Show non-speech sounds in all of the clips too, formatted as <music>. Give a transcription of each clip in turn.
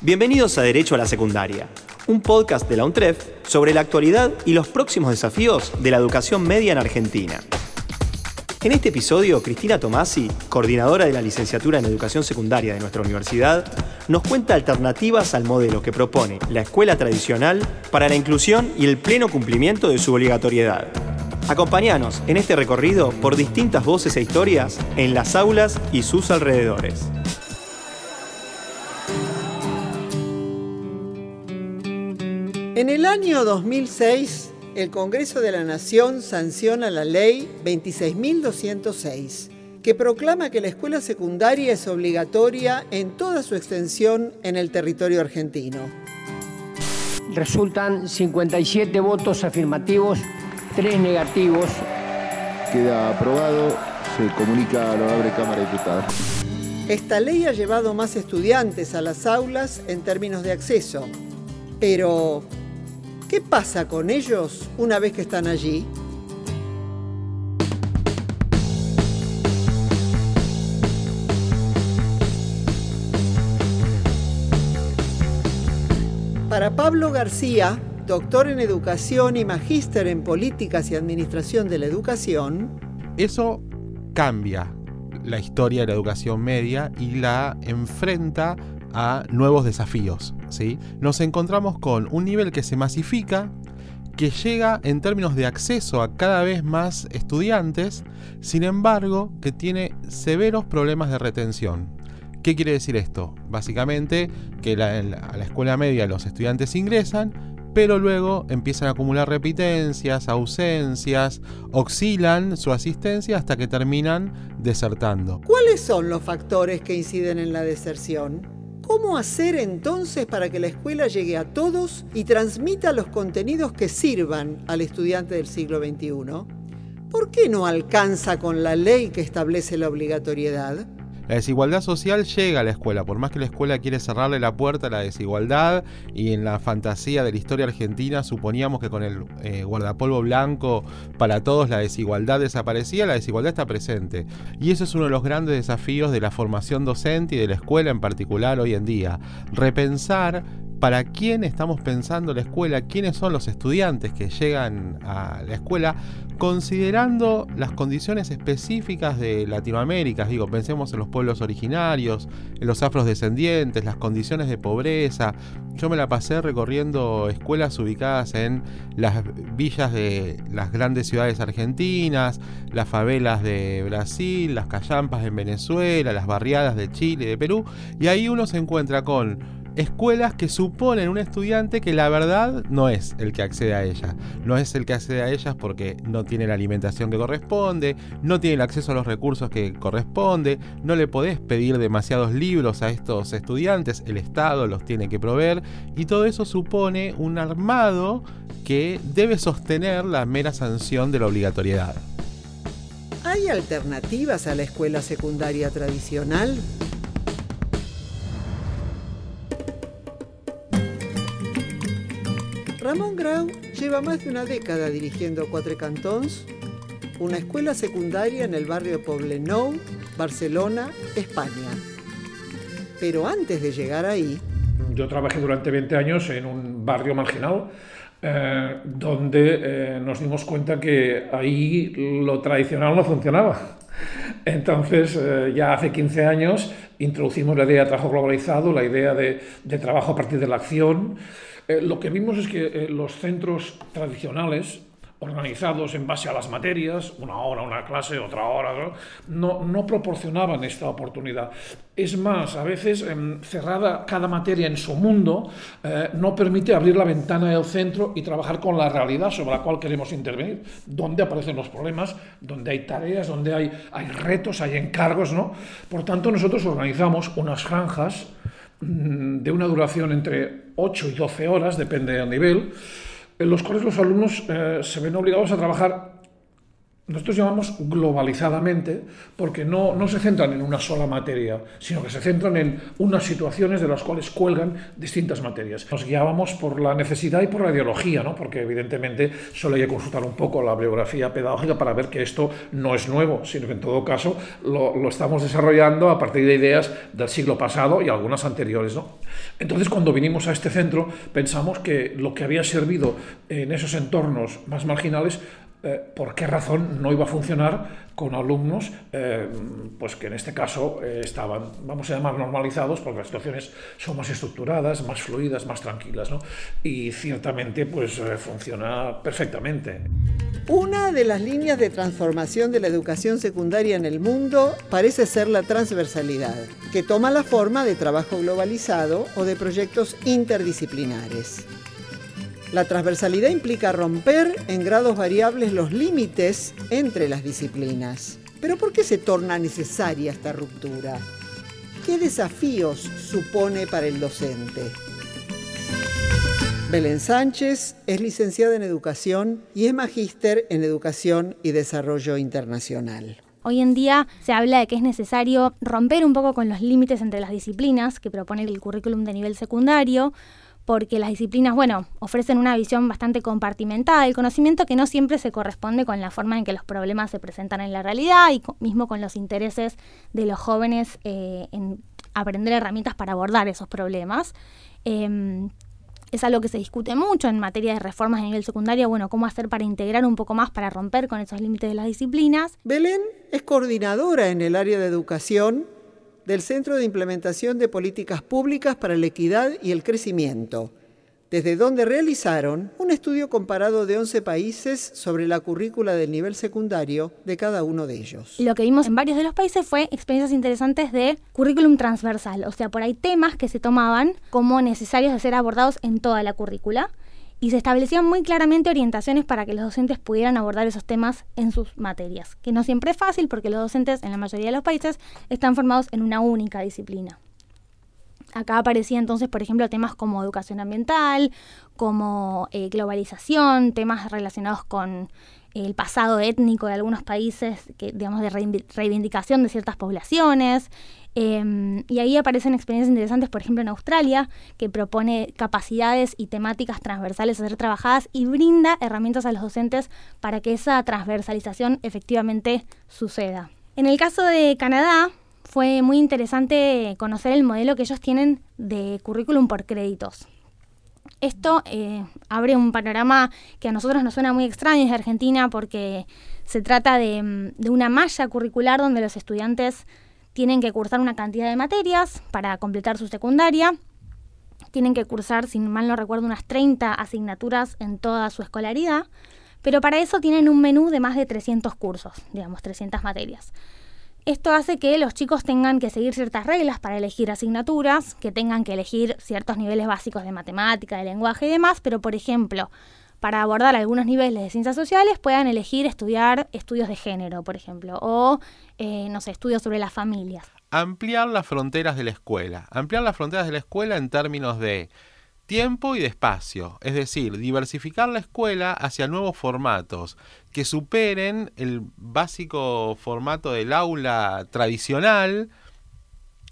Bienvenidos a Derecho a la Secundaria, un podcast de la UNTREF sobre la actualidad y los próximos desafíos de la educación media en Argentina. En este episodio, Cristina Tomasi, coordinadora de la licenciatura en Educación Secundaria de nuestra universidad, nos cuenta alternativas al modelo que propone la escuela tradicional para la inclusión y el pleno cumplimiento de su obligatoriedad. Acompáñanos en este recorrido por distintas voces e historias en las aulas y sus alrededores. En el año 2006, el Congreso de la Nación sanciona la ley 26.206, que proclama que la escuela secundaria es obligatoria en toda su extensión en el territorio argentino. Resultan 57 votos afirmativos, 3 negativos. Queda aprobado, se comunica a la honorable Cámara de Diputados. Esta ley ha llevado más estudiantes a las aulas en términos de acceso, pero ¿Qué pasa con ellos una vez que están allí? Para Pablo García, doctor en educación y magíster en políticas y administración de la educación, eso cambia la historia de la educación media y la enfrenta a nuevos desafíos. ¿sí? Nos encontramos con un nivel que se masifica, que llega en términos de acceso a cada vez más estudiantes, sin embargo que tiene severos problemas de retención. ¿Qué quiere decir esto? Básicamente que a la escuela media los estudiantes ingresan, pero luego empiezan a acumular repitencias, ausencias, oscilan su asistencia hasta que terminan desertando. ¿Cuáles son los factores que inciden en la deserción? ¿Cómo hacer entonces para que la escuela llegue a todos y transmita los contenidos que sirvan al estudiante del siglo XXI? ¿Por qué no alcanza con la ley que establece la obligatoriedad? La desigualdad social llega a la escuela, por más que la escuela quiere cerrarle la puerta a la desigualdad y en la fantasía de la historia argentina suponíamos que con el eh, guardapolvo blanco para todos la desigualdad desaparecía, la desigualdad está presente. Y eso es uno de los grandes desafíos de la formación docente y de la escuela en particular hoy en día. Repensar para quién estamos pensando la escuela, quiénes son los estudiantes que llegan a la escuela, considerando las condiciones específicas de Latinoamérica. Digo, pensemos en los pueblos originarios, en los afrodescendientes, las condiciones de pobreza. Yo me la pasé recorriendo escuelas ubicadas en las villas de las grandes ciudades argentinas, las favelas de Brasil, las callampas en Venezuela, las barriadas de Chile, de Perú, y ahí uno se encuentra con escuelas que suponen un estudiante que la verdad no es el que accede a ellas. No es el que accede a ellas porque no tiene la alimentación que corresponde, no tiene el acceso a los recursos que corresponde, no le podés pedir demasiados libros a estos estudiantes, el Estado los tiene que proveer y todo eso supone un armado que debe sostener la mera sanción de la obligatoriedad. ¿Hay alternativas a la escuela secundaria tradicional? Ramón Grau lleva más de una década dirigiendo Cuatro Cantons, una escuela secundaria en el barrio Poblenou, Barcelona, España. Pero antes de llegar ahí... Yo trabajé durante 20 años en un barrio marginal eh, donde eh, nos dimos cuenta que ahí lo tradicional no funcionaba. Entonces, eh, ya hace 15 años introducimos la idea de trabajo globalizado, la idea de, trabajo a partir de la acción, eh, lo que vimos es que eh, los centros tradicionales, organizados en base a las materias, una hora una clase, otra hora, no, proporcionaban esta oportunidad. Es más, a veces em, cerrada cada materia en su mundo, eh, no permite abrir la ventana del centro y trabajar con la realidad sobre la cual queremos intervenir, donde aparecen los problemas, donde hay tareas, donde hay, hay retos, hay encargos. ¿no? Por tanto, nosotros organizamos unas franjas Mm, de una duración entre 8 y 12 horas, depende del nivel, en los cuales los alumnos eh, se ven obligados a trabajar nosotros llamamos globalizadamente porque no, se centran en una sola materia, sino que se centran en unas situaciones de las cuales cuelgan distintas materias. Nos guiábamos por la necesidad y por la ideología, ¿no? porque evidentemente solo hay que consultar un poco la bibliografía pedagógica para ver que esto no es nuevo, sino que en todo caso lo, lo estamos desarrollando a partir de ideas del siglo pasado y algunas anteriores. ¿no? Entonces cuando vinimos a este centro pensamos que lo que había servido en esos entornos más marginales eh, por qué razón no iba a funcionar con alumnos eh, pues que en este caso eh, estaban, vamos a llamar, normalizados, porque las situaciones son más estructuradas, más fluidas, más tranquilas, ¿no? Y ciertamente pues funciona perfectamente. Una de las líneas de transformación de la educación secundaria en el mundo parece ser la transversalidad, que toma la forma de trabajo globalizado o de proyectos interdisciplinares. La transversalidad implica romper en grados variables los límites entre las disciplinas. Pero ¿por qué se torna necesaria esta ruptura? ¿Qué desafíos supone para el docente? Belén Sánchez es licenciada en Educación y es magíster en Educación y Desarrollo Internacional. Hoy en día se habla de que es necesario romper un poco con los límites entre las disciplinas que propone el currículum de nivel secundario, porque las disciplinas, bueno, ofrecen una visión bastante compartimentada del conocimiento que no siempre se corresponde con la forma en que los problemas se presentan en la realidad y mismo con los intereses de los jóvenes eh, en aprender herramientas para abordar esos problemas. Em, es algo que se discute mucho en materia de reformas a nivel secundario, bueno, cómo hacer para integrar un poco más, para romper con esos límites de las disciplinas. Belén es coordinadora en el área de educación del Centro de Implementación de Políticas Públicas para la Equidad y el Crecimiento, desde donde realizaron un estudio comparado de 11 países sobre la currícula del nivel secundario de cada uno de ellos. Lo que vimos en varios de los países fue experiencias interesantes de currículum transversal, o sea, por ahí temas que se tomaban como necesarios de ser abordados en toda la currícula y se establecían muy claramente orientaciones para que los docentes pudieran abordar esos temas en sus materias, que no siempre es fácil porque los docentes en la mayoría de los países están formados en una única disciplina. Acá aparecían entonces, por ejemplo, temas como educación ambiental, como eh, globalización, temas relacionados con el pasado étnico de algunos países, que, digamos, de reivindicación de ciertas poblaciones, Em, y ahí aparecen experiencias interesantes, por ejemplo, en Australia, que propone capacidades y temáticas transversales a ser trabajadas y brinda herramientas a los docentes para que esa transversalización efectivamente suceda. En el caso de Canadá, fue muy interesante conocer el modelo que ellos tienen de currículum por créditos. Esto eh, abre un panorama que a nosotros nos suena muy extraño desde Argentina porque se trata de, de una malla curricular donde los estudiantes tienen que cursar una cantidad de materias para completar su secundaria. Tienen que cursar, si mal no recuerdo, unas 30 asignaturas en toda su escolaridad. Pero para eso tienen un menú de más de 300 cursos, digamos, 300 materias. Esto hace que los chicos tengan que seguir ciertas reglas para elegir asignaturas, que tengan que elegir ciertos niveles básicos de matemática, de lenguaje y demás, pero por ejemplo, para abordar algunos niveles de ciencias sociales puedan elegir estudiar estudios de género, por ejemplo, o, eh, no sé, estudios sobre las familias. Ampliar las fronteras de la escuela. Ampliar las fronteras de la escuela en términos de tiempo y de espacio, es decir, diversificar la escuela hacia nuevos formatos que superen el básico formato del aula tradicional,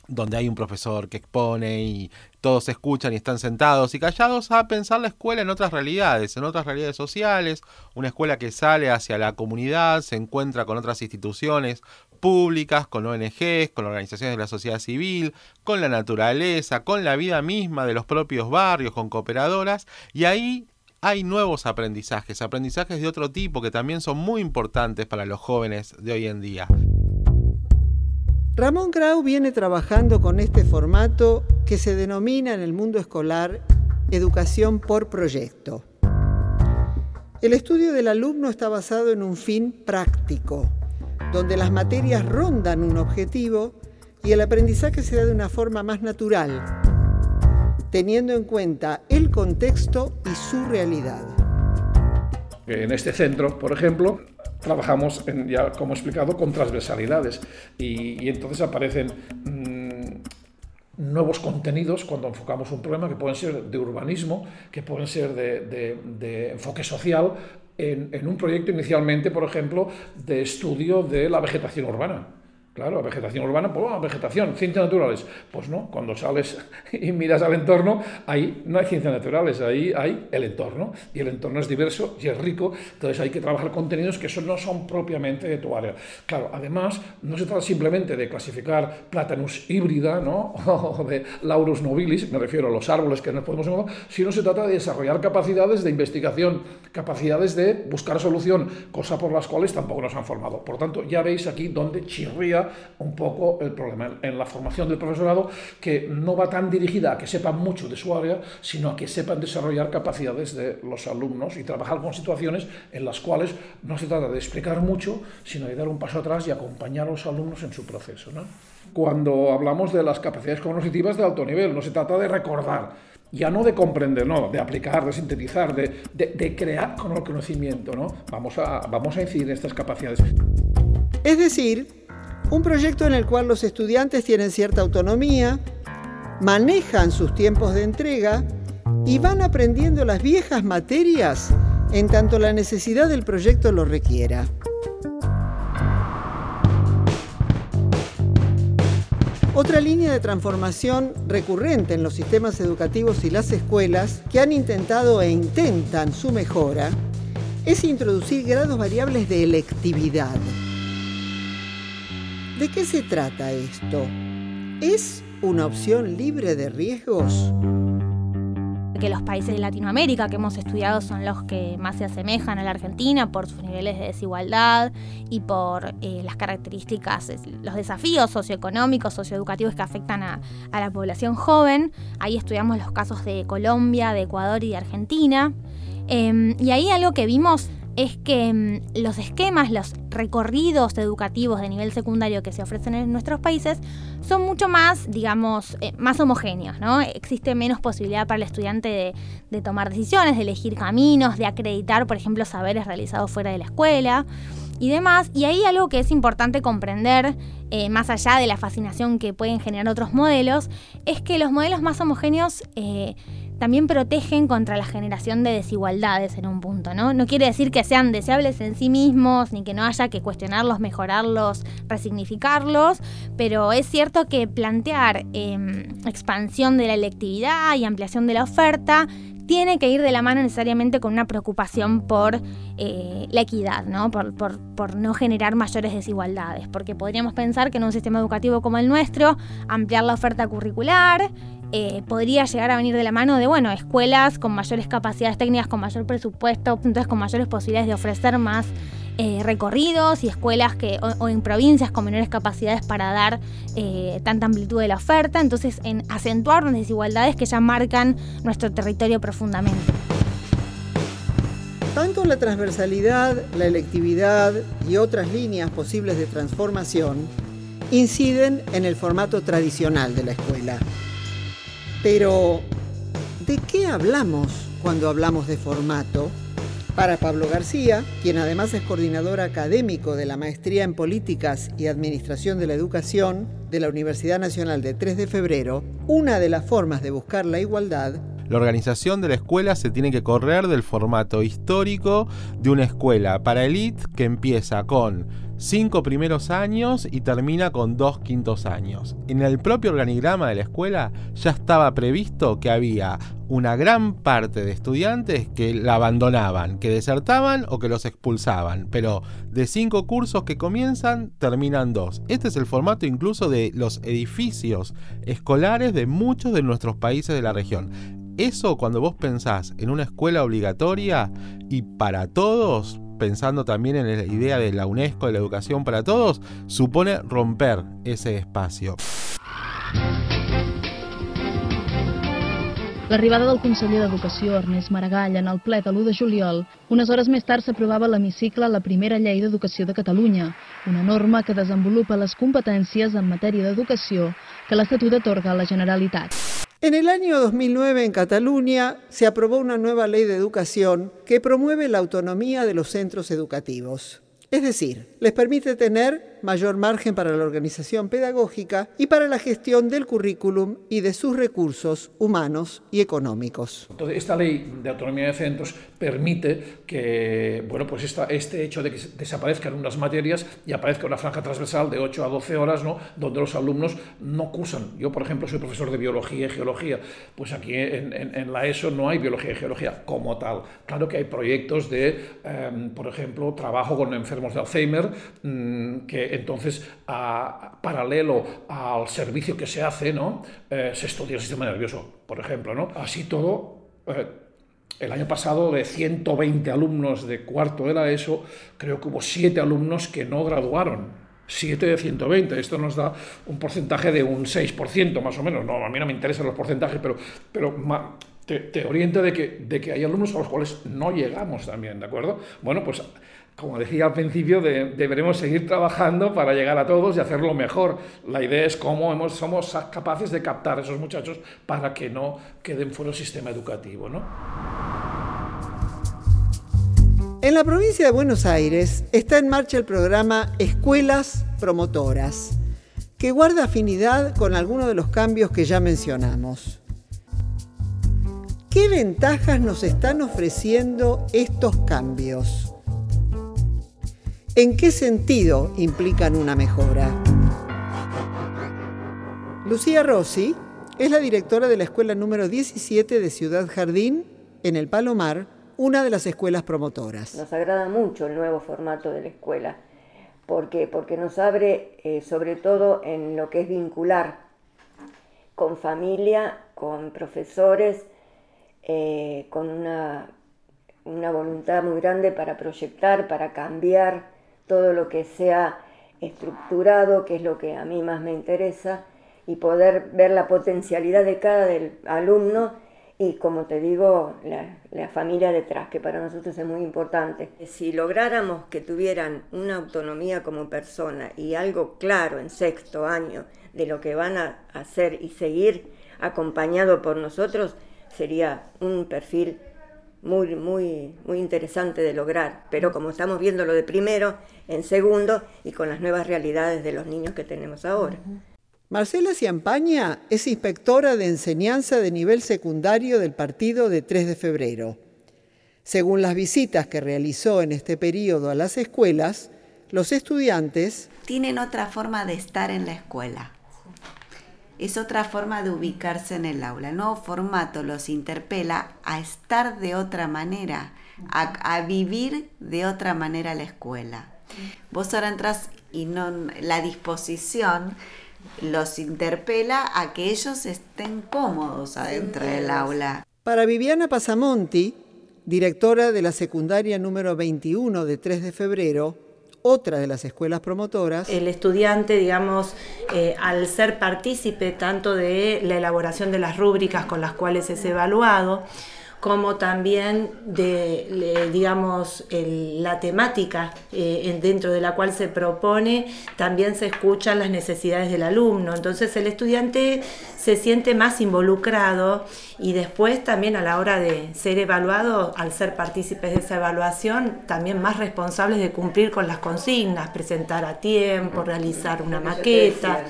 donde hay un profesor que expone y todos escuchan y están sentados y callados, a pensar la escuela en otras realidades, en otras realidades sociales, una escuela que sale hacia la comunidad, se encuentra con otras instituciones públicas, con ONGs, con organizaciones de la sociedad civil, con la naturaleza, con la vida misma de los propios barrios, con cooperadoras, y ahí hay nuevos aprendizajes, aprendizajes de otro tipo que también son muy importantes para los jóvenes de hoy en día. Ramón Grau viene trabajando con este formato que se denomina en el mundo escolar educación por proyecto. El estudio del alumno está basado en un fin práctico, donde las materias rondan un objetivo y el aprendizaje se da de una forma más natural, teniendo en cuenta el contexto y su realidad. En este centro, por ejemplo, trabajamos, ya como he explicado, con transversalidades y, entonces aparecen mm, nuevos contenidos cuando enfocamos un problema que pueden ser de urbanismo, que pueden ser de, enfoque social en un proyecto inicialmente, por ejemplo, de estudio de la vegetación urbana. Claro, vegetación urbana, pues vegetación, ciencias naturales. Pues no, cuando sales <laughs> y miras al entorno, ahí no hay ciencias naturales, ahí hay el entorno. Y el entorno es diverso y es rico, entonces hay que trabajar contenidos que no son propiamente de tu área. Claro, además, no se trata simplemente de clasificar Platanus híbrida, ¿no? <laughs> o de Laurus nobilis, me refiero a los árboles que nos podemos encontrar, sino se trata de desarrollar capacidades de investigación, capacidades de buscar solución, cosa por las cuales tampoco nos han formado. Por tanto, ya veis aquí donde chirría un poco el problema en la formación del profesorado, que no va tan dirigida a que sepan mucho de su área, sino a que sepan desarrollar capacidades de los alumnos y trabajar con situaciones en las cuales no se trata de explicar mucho, sino de dar un paso atrás y acompañar a los alumnos en su proceso. Cuando hablamos de las capacidades cognitivas de alto nivel, no se trata de recordar, ya no de comprender, no, de aplicar, de sintetizar, de, de, crear con el conocimiento, ¿no? Vamos a, vamos a incidir en estas capacidades. Es decir, un proyecto en el cual los estudiantes tienen cierta autonomía, manejan sus tiempos de entrega y van aprendiendo las viejas materias en tanto la necesidad del proyecto lo requiera. Otra línea de transformación recurrente en los sistemas educativos y las escuelas que han intentado e intentan su mejora es introducir grados variables de electividad. ¿De qué se trata esto? ¿Es una opción libre de riesgos? que los países de Latinoamérica que hemos estudiado son los que más se asemejan a la Argentina por sus niveles de desigualdad y por eh, las características, los desafíos socioeconómicos, socioeducativos que afectan a, la población joven. Ahí estudiamos los casos de Colombia, de Ecuador y de Argentina. Em, y ahí algo que vimos es que mm, los esquemas, los recorridos educativos de nivel secundario que se ofrecen en nuestros países son mucho más, digamos, eh, más homogéneos, ¿no? Existe menos posibilidad para el estudiante de, tomar decisiones, de elegir caminos, de acreditar, por ejemplo, saberes realizados fuera de la escuela y demás. Y ahí algo que es importante comprender, eh, más allá de la fascinación que pueden generar otros modelos, es que los modelos más homogéneos eh, también protegen contra la generación de desigualdades en un punto, ¿no? No quiere decir que sean deseables en sí mismos, ni que no haya que cuestionarlos, mejorarlos, resignificarlos, pero es cierto que plantear em, expansión de la electividad y ampliación de la oferta tiene que ir de la mano necesariamente con una preocupación por eh, la equidad, ¿no? Por, por, no generar mayores desigualdades, porque podríamos pensar que en un sistema educativo como el nuestro, ampliar la oferta curricular, eh, podría llegar a venir de la mano de, bueno, escuelas con mayores capacidades técnicas, con mayor presupuesto, entonces con mayores posibilidades de ofrecer más eh, recorridos y escuelas que, o, en provincias con menores capacidades para dar eh, tanta amplitud de la oferta, entonces en acentuar las desigualdades que ya marcan nuestro territorio profundamente. Tanto la transversalidad, la electividad y otras líneas posibles de transformación inciden en el formato tradicional de la escuela. Pero, ¿de qué hablamos cuando hablamos de formato? Para Pablo García, quien además es coordinador académico de la Maestría en Políticas y Administración de la Educación de la Universidad Nacional de 3 de Febrero, una de las formas de buscar la igualdad la organización de la escuela se tiene que correr del formato histórico de una escuela para elite que empieza con cinco primeros años y termina con dos quintos años. En el propio organigrama de la escuela ya estaba previsto que había una gran parte de estudiantes que la abandonaban, que desertaban o que los expulsaban, pero de cinco cursos que comienzan, terminan dos. Este es el formato incluso de los edificios escolares de muchos de nuestros países de la región. Eso cuando vos pensás en una escuela obligatoria y para todos, pensando también en la idea de la UNESCO de la educación para todos, supone romper ese espacio. L'arribada del conseller d'Educació, Ernest Maragall, en el ple de l'1 de juliol, unes hores més tard s'aprovava a l'hemicicle la primera llei d'educació de Catalunya, una norma que desenvolupa les competències en matèria d'educació que l'Estatut atorga a la Generalitat. En el año 2009 en Cataluña se aprobó una nueva ley de educación que promueve la autonomía de los centros educativos. Es decir, les permite tener mayor margen para la organización pedagógica y para la gestión del currículum y de sus recursos humanos y económicos. Entonces, esta ley de autonomía de centros permite que, bueno, pues esta, este hecho de que desaparezcan unas materias y aparezca una franja transversal de 8 a 12 horas, ¿no? donde los alumnos no cursan. Yo, por ejemplo, soy profesor de biología y geología, pues aquí en, en, la ESO no hay biología y geología como tal. Claro que hay proyectos de, em, por ejemplo, trabajo con enfermos de Alzheimer, mm, que entonces, a, paralelo al servicio que se hace, ¿no? Eh, se estudia el sistema nervioso, por ejemplo. ¿no? Así todo, eh, el año pasado de 120 alumnos de cuarto de la ESO, creo que hubo 7 alumnos que no graduaron. 7 de 120, esto nos da un porcentaje de un 6% más o menos. No, a mí no me interesan los porcentajes, pero, pero te, te orienta de que, de que hay alumnos a los cuales no llegamos también, ¿de acuerdo? Bueno, pues como decía al principio, deberemos seguir trabajando para llegar a todos y hacerlo mejor. La idea es cómo somos capaces de captar a esos muchachos para que no queden fuera del sistema educativo. ¿no? En la provincia de Buenos Aires está en marcha el programa Escuelas Promotoras, que guarda afinidad con algunos de los cambios que ya mencionamos. ¿Qué ventajas nos están ofreciendo estos cambios? ¿En qué sentido implican una mejora? Lucía Rossi es la directora de la escuela número 17 de Ciudad Jardín, en el Palomar, una de las escuelas promotoras. Nos agrada mucho el nuevo formato de la escuela. Porque nos abre eh, sobre todo en lo que es vincular con familia, con profesores, eh, con una, una voluntad muy grande para proyectar, para cambiar, todo lo que sea estructurado, que es lo que a mí más me interesa, y poder ver la potencialidad de cada alumno y, como te digo, la, familia detrás, que para nosotros es muy importante. Si lográramos que tuvieran una autonomía como persona y algo claro en sexto año de lo que van a hacer y seguir acompañado por nosotros, sería un perfil muy, muy, muy interesante de lograr. Pero como estamos viendo lo de primero, en segundo y con las nuevas realidades de los niños que tenemos ahora. Marcela Ciampaña es inspectora de enseñanza de nivel secundario del partido de 3 de febrero. Según las visitas que realizó en este periodo a las escuelas, los estudiantes tienen otra forma de estar en la escuela. Es otra forma de ubicarse en el aula. El nuevo formato los interpela a estar de otra manera, a, a vivir de otra manera la escuela. Vos ahora entras y no, la disposición los interpela a que ellos estén cómodos adentro del aula. Para Viviana Pasamonti, directora de la secundaria número 21 de 3 de febrero, otra de las escuelas promotoras. El estudiante, digamos, eh, al ser partícipe tanto de la elaboración de las rúbricas con las cuales es evaluado, como también de, digamos, la temática eh, dentro de la cual se propone, también se escuchan las necesidades del alumno. Entonces el estudiante se siente más involucrado y después también a la hora de ser evaluado, al ser partícipes de esa evaluación, también más responsables de cumplir con las consignas, presentar a tiempo, realizar una maqueta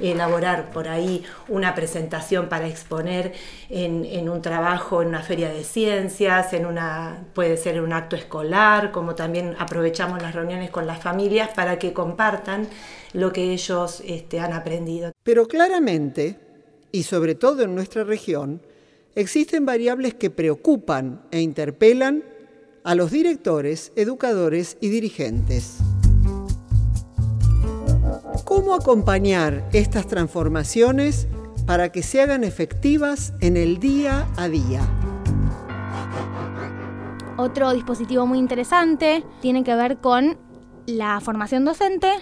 elaborar por ahí una presentación para exponer en, un trabajo, en una feria de ciencias, en una, puede ser un acto escolar, como también aprovechamos las reuniones con las familias para que compartan lo que ellos este, han aprendido. Pero claramente, y sobre todo en nuestra región, existen variables que preocupan e interpelan a los directores, educadores y dirigentes. ¿Cómo acompañar estas transformaciones para que se hagan efectivas en el día a día? Otro dispositivo muy interesante tiene que ver con la formación docente,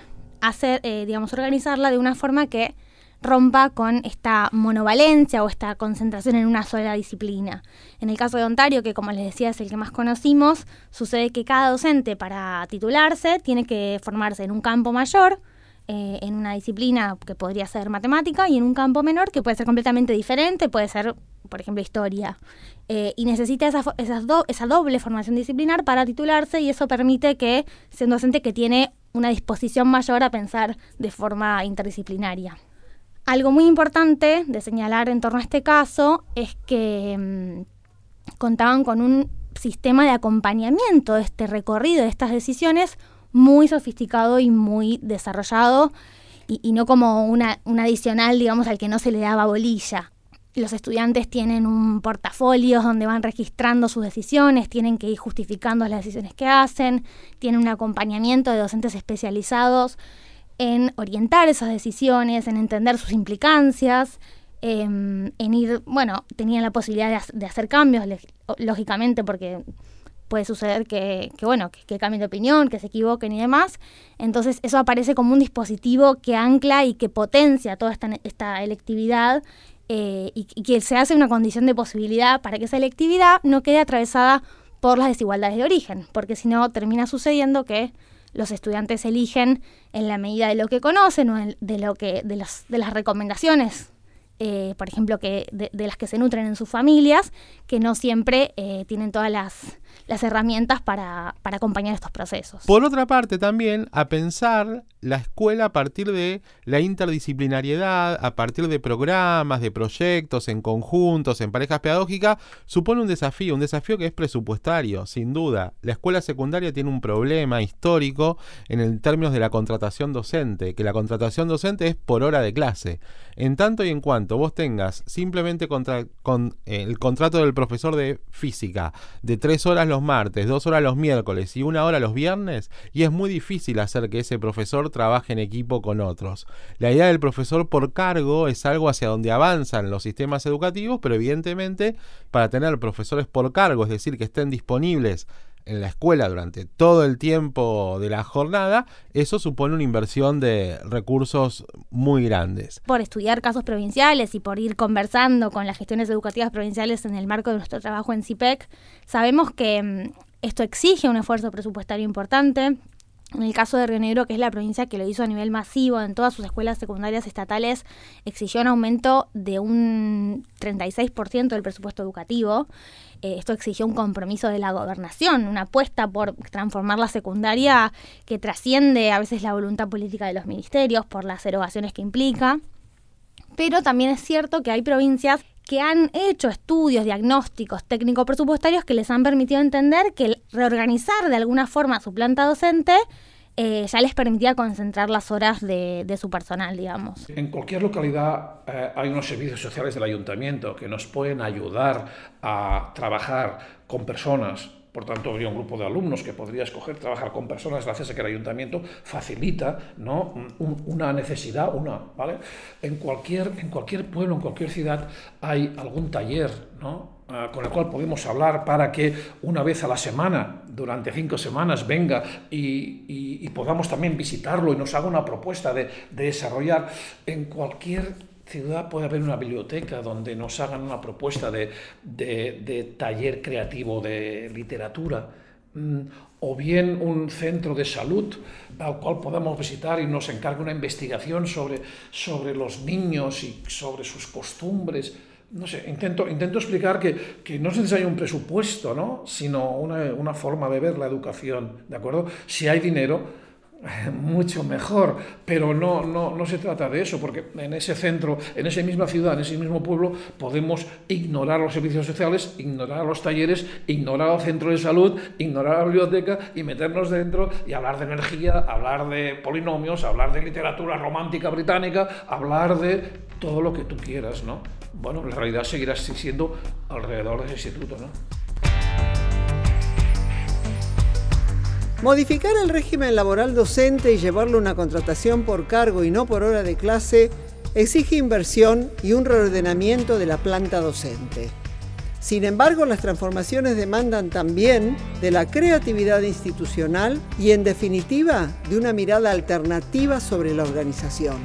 hacer, eh, digamos, organizarla de una forma que rompa con esta monovalencia o esta concentración en una sola disciplina. En el caso de Ontario, que como les decía es el que más conocimos, sucede que cada docente para titularse tiene que formarse en un campo mayor, eh, en una disciplina que podría ser matemática y en un campo menor que puede ser completamente diferente, puede ser, por ejemplo, historia. Eh, y necesita esa, esa doble formación disciplinar para titularse y eso permite que sea un docente que tiene una disposición mayor a pensar de forma interdisciplinaria. Algo muy importante de señalar en torno a este caso es que mm, contaban con un sistema de acompañamiento de este recorrido, de estas decisiones, muy sofisticado y muy desarrollado, y, no como una, un adicional, digamos, al que no se le daba bolilla. Los estudiantes tienen un portafolio donde van registrando sus decisiones, tienen que ir justificando las decisiones que hacen, tienen un acompañamiento de docentes especializados en orientar esas decisiones, en entender sus implicancias, em, en ir, bueno, tenían la posibilidad de, hacer cambios, lógicamente, porque puede suceder que, bueno, que, cambien de opinión, que se equivoquen y demás. Entonces eso aparece como un dispositivo que ancla y que potencia toda esta, esta electividad eh, y, que se hace una condición de posibilidad para que esa electividad no quede atravesada por las desigualdades de origen, porque si no termina sucediendo que los estudiantes eligen en la medida de lo que conocen o de, lo que, de, las, de las recomendaciones eh, por ejemplo, que de, las que se nutren en sus familias, que no siempre eh, tienen todas las, las herramientas para, para, acompañar estos procesos. Por otra parte, también a pensar la escuela a partir de la interdisciplinariedad, a partir de programas, de proyectos, en conjuntos, en parejas pedagógicas, supone un desafío, un desafío que es presupuestario, sin duda. La escuela secundaria tiene un problema histórico en el términos de la contratación docente, que la contratación docente es por hora de clase. En tanto y en cuanto vos tengas simplemente contra, con eh, el contrato del profesor de física de tres horas los martes, dos horas los miércoles y una hora los viernes, y es muy difícil hacer que ese profesor trabaje en equipo con otros. La idea del profesor por cargo es algo hacia donde avanzan los sistemas educativos, pero evidentemente para tener profesores por cargo, es decir, que estén disponibles en la escuela durante todo el tiempo de la jornada, eso supone una inversión de recursos muy grandes. Por estudiar casos provinciales y por ir conversando con las gestiones educativas provinciales en el marco de nuestro trabajo en CIPEC, sabemos que mm, esto exige un esfuerzo presupuestario importante, en el caso de Río Negro, que es la provincia que lo hizo a nivel masivo en todas sus escuelas secundarias estatales, exigió un aumento de un 36% del presupuesto educativo. Eh, esto exigió un compromiso de la gobernación, una apuesta por transformar la secundaria que trasciende a veces la voluntad política de los ministerios por las erogaciones que implica. Pero también es cierto que hay provincias que han hecho estudios, diagnósticos técnico-presupuestarios que les han permitido entender que reorganizar de alguna forma su planta docente eh, ya les permitía concentrar las horas de, su personal, digamos. En cualquier localidad eh, hay unos servicios sociales del ayuntamiento que nos pueden ayudar a trabajar con personas por tanto, habría un grupo de alumnos que podría escoger trabajar con personas gracias a que el ayuntamiento facilita ¿no? una necesidad, una, ¿vale? En cualquier, en cualquier pueblo, en cualquier ciudad hay algún taller, ¿no? Ah, con el cual podemos hablar para que una vez a la semana, durante cinco semanas, venga y, podamos también visitarlo y nos haga una propuesta de, de desarrollar en cualquier ciudad puede haber una biblioteca donde nos hagan una propuesta de, de, taller creativo de literatura, mm, o bien un centro de salud al cual podamos visitar y nos encargue una investigación sobre, sobre los niños y sobre sus costumbres. No sé, intento, intento explicar que, que no es necesario un presupuesto, ¿no? sino una, una forma de ver la educación, ¿de acuerdo? Si hay dinero, <laughs> mucho mejor, pero no, no, no, se trata de eso, porque en ese centro, en esa misma ciudad, en ese mismo pueblo, podemos ignorar los servicios sociales, ignorar los talleres, ignorar el centro de salud, ignorar la biblioteca y meternos dentro y hablar de energía, hablar de polinomios, hablar de literatura romántica británica, hablar de todo lo que tú quieras, ¿no? Bueno, la realidad seguirá siendo alrededor de instituto, ¿no? Modificar el régimen laboral docente y llevarlo a una contratación por cargo y no por hora de clase exige inversión y un reordenamiento de la planta docente. Sin embargo, las transformaciones demandan también de la creatividad institucional y, en definitiva, de una mirada alternativa sobre la organización.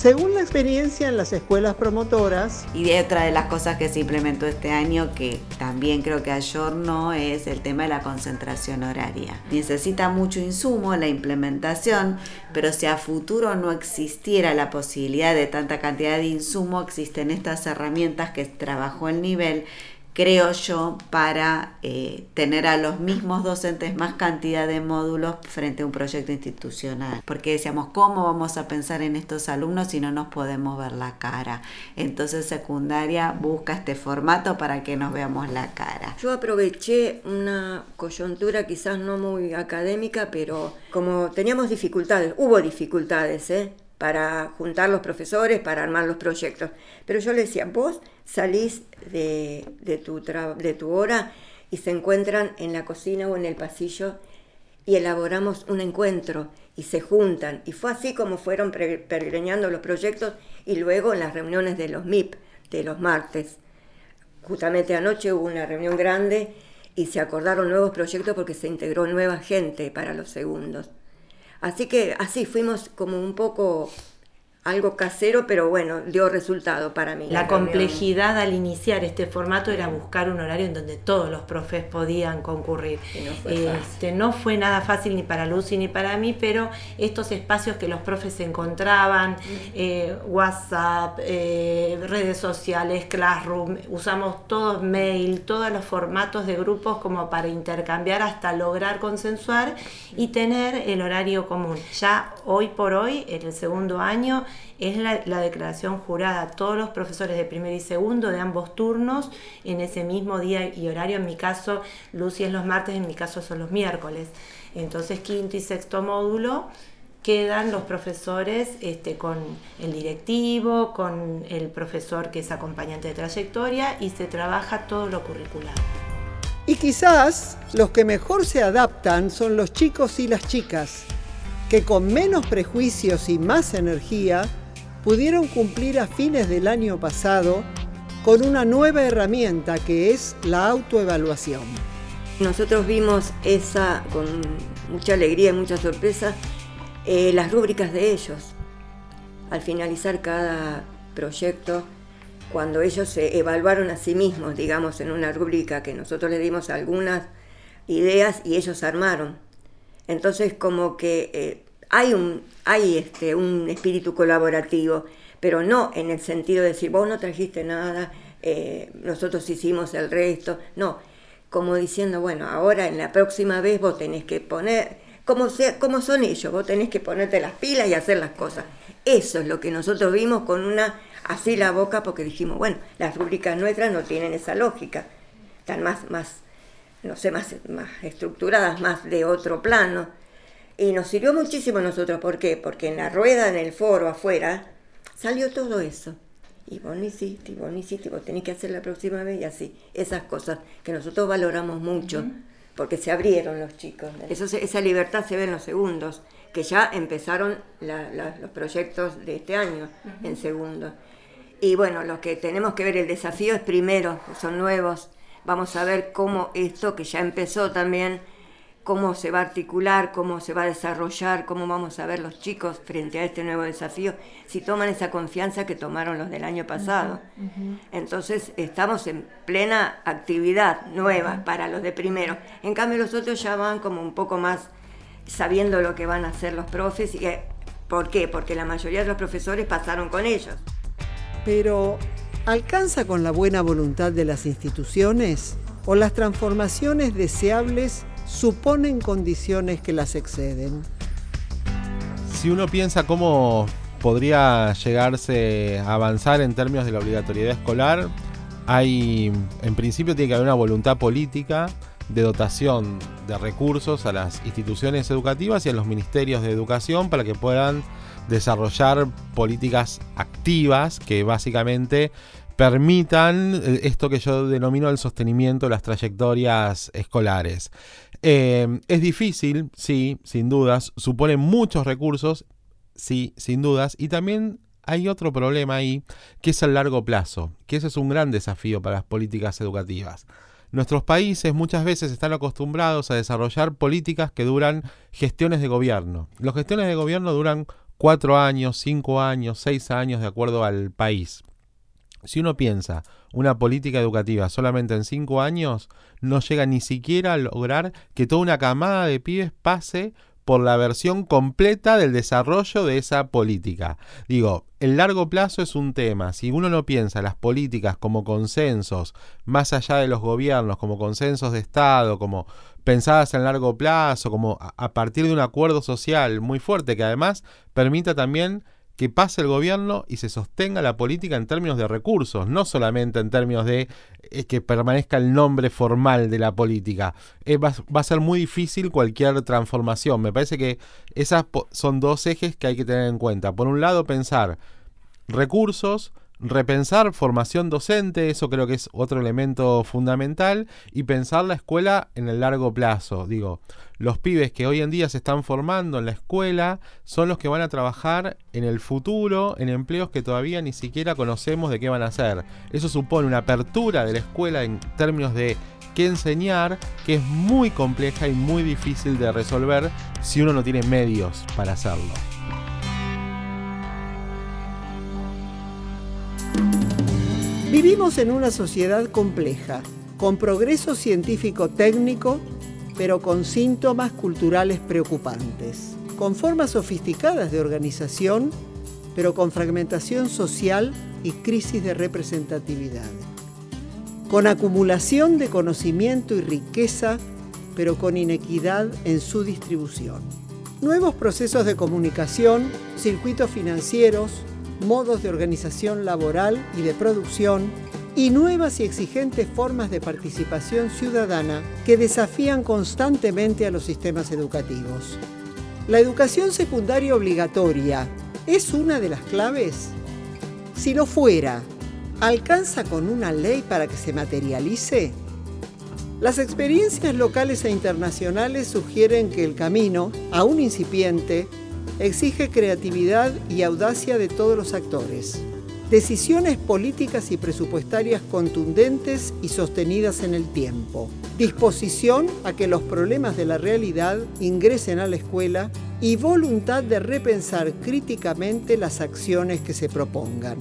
Según la experiencia en las escuelas promotoras. Y otra de las cosas que se implementó este año, que también creo que ayorno, es el tema de la concentración horaria. Necesita mucho insumo la implementación, pero si a futuro no existiera la posibilidad de tanta cantidad de insumo, existen estas herramientas que trabajó el nivel creo yo, para eh, tener a los mismos docentes más cantidad de módulos frente a un proyecto institucional. Porque decíamos, ¿cómo vamos a pensar en estos alumnos si no nos podemos ver la cara? Entonces secundaria busca este formato para que nos veamos la cara. Yo aproveché una coyuntura quizás no muy académica, pero como teníamos dificultades, hubo dificultades, ¿eh? para juntar los profesores, para armar los proyectos. Pero yo le decía, vos salís de, tu, de tu hora y se encuentran en la cocina o en el pasillo y elaboramos un encuentro y se juntan. Y fue así como fueron peregrinando los proyectos y luego en las reuniones de los MIP, de los martes. Justamente anoche hubo una reunión grande y se acordaron nuevos proyectos porque se integró nueva gente para los segundos. Así que así fuimos como un poco algo casero, pero bueno, dio resultado para mí. La complejidad al iniciar este formato era buscar un horario en donde todos los profes podían concurrir. No fue, este, no fue nada fácil ni para Lucy ni para mí, pero estos espacios que los profes encontraban, eh, WhatsApp, eh, redes sociales, Classroom, usamos todos mail, todos los formatos de grupos como para intercambiar hasta lograr consensuar y tener el horario común. Ya hoy por hoy, en el segundo año, es la, declaración jurada todos los profesores de primer y segundo de ambos turnos en ese mismo día y horario. En mi caso, Lucy es los martes, en mi caso son los miércoles. Entonces, quinto y sexto módulo quedan los profesores este, con el directivo, con el profesor que es acompañante de trayectoria y se trabaja todo lo curricular. Y quizás los que mejor se adaptan son los chicos y las chicas que con menos prejuicios y más energía pudieron cumplir a fines del año pasado con una nueva herramienta que es la autoevaluación. Nosotros vimos esa con mucha alegría y mucha sorpresa eh, las rúbricas de ellos. Al finalizar cada proyecto, cuando ellos se evaluaron a sí mismos, digamos, en una rúbrica que nosotros les dimos algunas ideas y ellos armaron entonces como que eh, hay, un, hay este, un espíritu colaborativo, pero no en el sentido de decir, vos no trajiste nada, eh, nosotros hicimos el resto, no, como diciendo, bueno, ahora en la próxima vez vos tenés que poner, como, sea, como son ellos, vos tenés que ponerte las pilas y hacer las cosas. Eso es lo que nosotros vimos con una así la boca porque dijimos, bueno, las rúbricas nuestras no tienen esa lógica, están más, más no sé, más, más estructuradas, más de otro plano. Y nos sirvió muchísimo a nosotros, ¿por qué? Porque en la rueda, en el foro afuera, salió todo eso. Y vos no hiciste, y vos no hiciste, y vos tenés que hacer la próxima vez y así. Esas cosas que nosotros valoramos mucho, porque se abrieron los chicos. Eso, esa libertad se ve en los segundos, que ya empezaron los proyectos de este año en segundo. Y bueno, lo que tenemos que ver el desafío es primero, son nuevos, Vamos a ver cómo esto, que ya empezó también, cómo se va a articular, cómo se va a desarrollar, cómo vamos a ver los chicos frente a este nuevo desafío, si toman esa confianza que tomaron los del año pasado. Entonces estamos en plena actividad nueva para los de primero. En cambio los otros ya van como un poco más sabiendo lo que van a hacer los profes. Y, eh, ¿Por qué? Porque la mayoría de los profesores pasaron con ellos. Pero ¿Alcanza con la buena voluntad de las instituciones o las transformaciones deseables suponen condiciones que las exceden? Si uno piensa cómo podría llegarse a avanzar en términos de la obligatoriedad escolar, hay, en principio tiene que haber una voluntad política de dotación de recursos a las instituciones educativas y a los ministerios de educación para que puedan desarrollar políticas activas que básicamente permitan eh, esto que yo denomino el sostenimiento de las trayectorias escolares. Eh, es difícil, sí, sin dudas, supone muchos recursos, sí, sin dudas, y también hay otro problema ahí, que es el largo plazo, que ese es un gran desafío para las políticas educativas. Nuestros países muchas veces están acostumbrados a desarrollar políticas que duran gestiones de gobierno. Las gestiones de gobierno duran cuatro años, cinco años, seis años, de acuerdo al país. Si uno piensa una política educativa solamente en cinco años, no llega ni siquiera a lograr que toda una camada de pibes pase por la versión completa del desarrollo de esa política. Digo, el largo plazo es un tema. Si uno no piensa las políticas como consensos, más allá de los gobiernos, como consensos de Estado, como pensadas en largo plazo, como a partir de un acuerdo social muy fuerte que además permita también que pase el gobierno y se sostenga la política en términos de recursos, no solamente en términos de eh, que permanezca el nombre formal de la política. Eh, va, a ser muy difícil cualquier transformación. Me parece que esas son dos ejes que hay que tener en cuenta. Por un lado, pensar recursos, repensar formación docente, eso creo que es otro elemento fundamental, y pensar la escuela en el largo plazo. Digo, los pibes que hoy en día se están formando en la escuela son los que van a trabajar en el futuro en empleos que todavía ni siquiera conocemos de qué van a hacer. Eso supone una apertura de la escuela en términos de qué enseñar, que es muy compleja y muy difícil de resolver si uno no tiene medios para hacerlo. Vivimos en una sociedad compleja, con progreso científico-técnico, pero con síntomas culturales preocupantes, con formas sofisticadas de organización, pero con fragmentación social y crisis de representatividad, con acumulación de conocimiento y riqueza, pero con inequidad en su distribución. Nuevos procesos de comunicación, circuitos financieros, modos de organización laboral y de producción y nuevas y exigentes formas de participación ciudadana que desafían constantemente a los sistemas educativos. ¿La educación secundaria obligatoria es una de las claves? Si lo fuera, ¿alcanza con una ley para que se materialice? Las experiencias locales e internacionales sugieren que el camino, aún incipiente, exige creatividad y audacia de todos los actores. Decisiones políticas y presupuestarias contundentes y sostenidas en el tiempo. Disposición a que los problemas de la realidad ingresen a la escuela y voluntad de repensar críticamente las acciones que se propongan.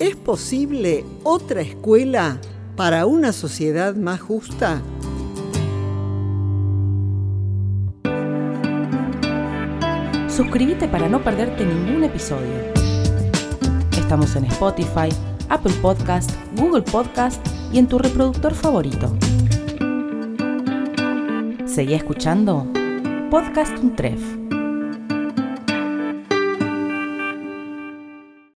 ¿Es posible otra escuela para una sociedad más justa? Suscríbete para no perderte ningún episodio. Estamos en Spotify, Apple Podcast, Google Podcast y en tu reproductor favorito. Seguí escuchando Podcast Untref.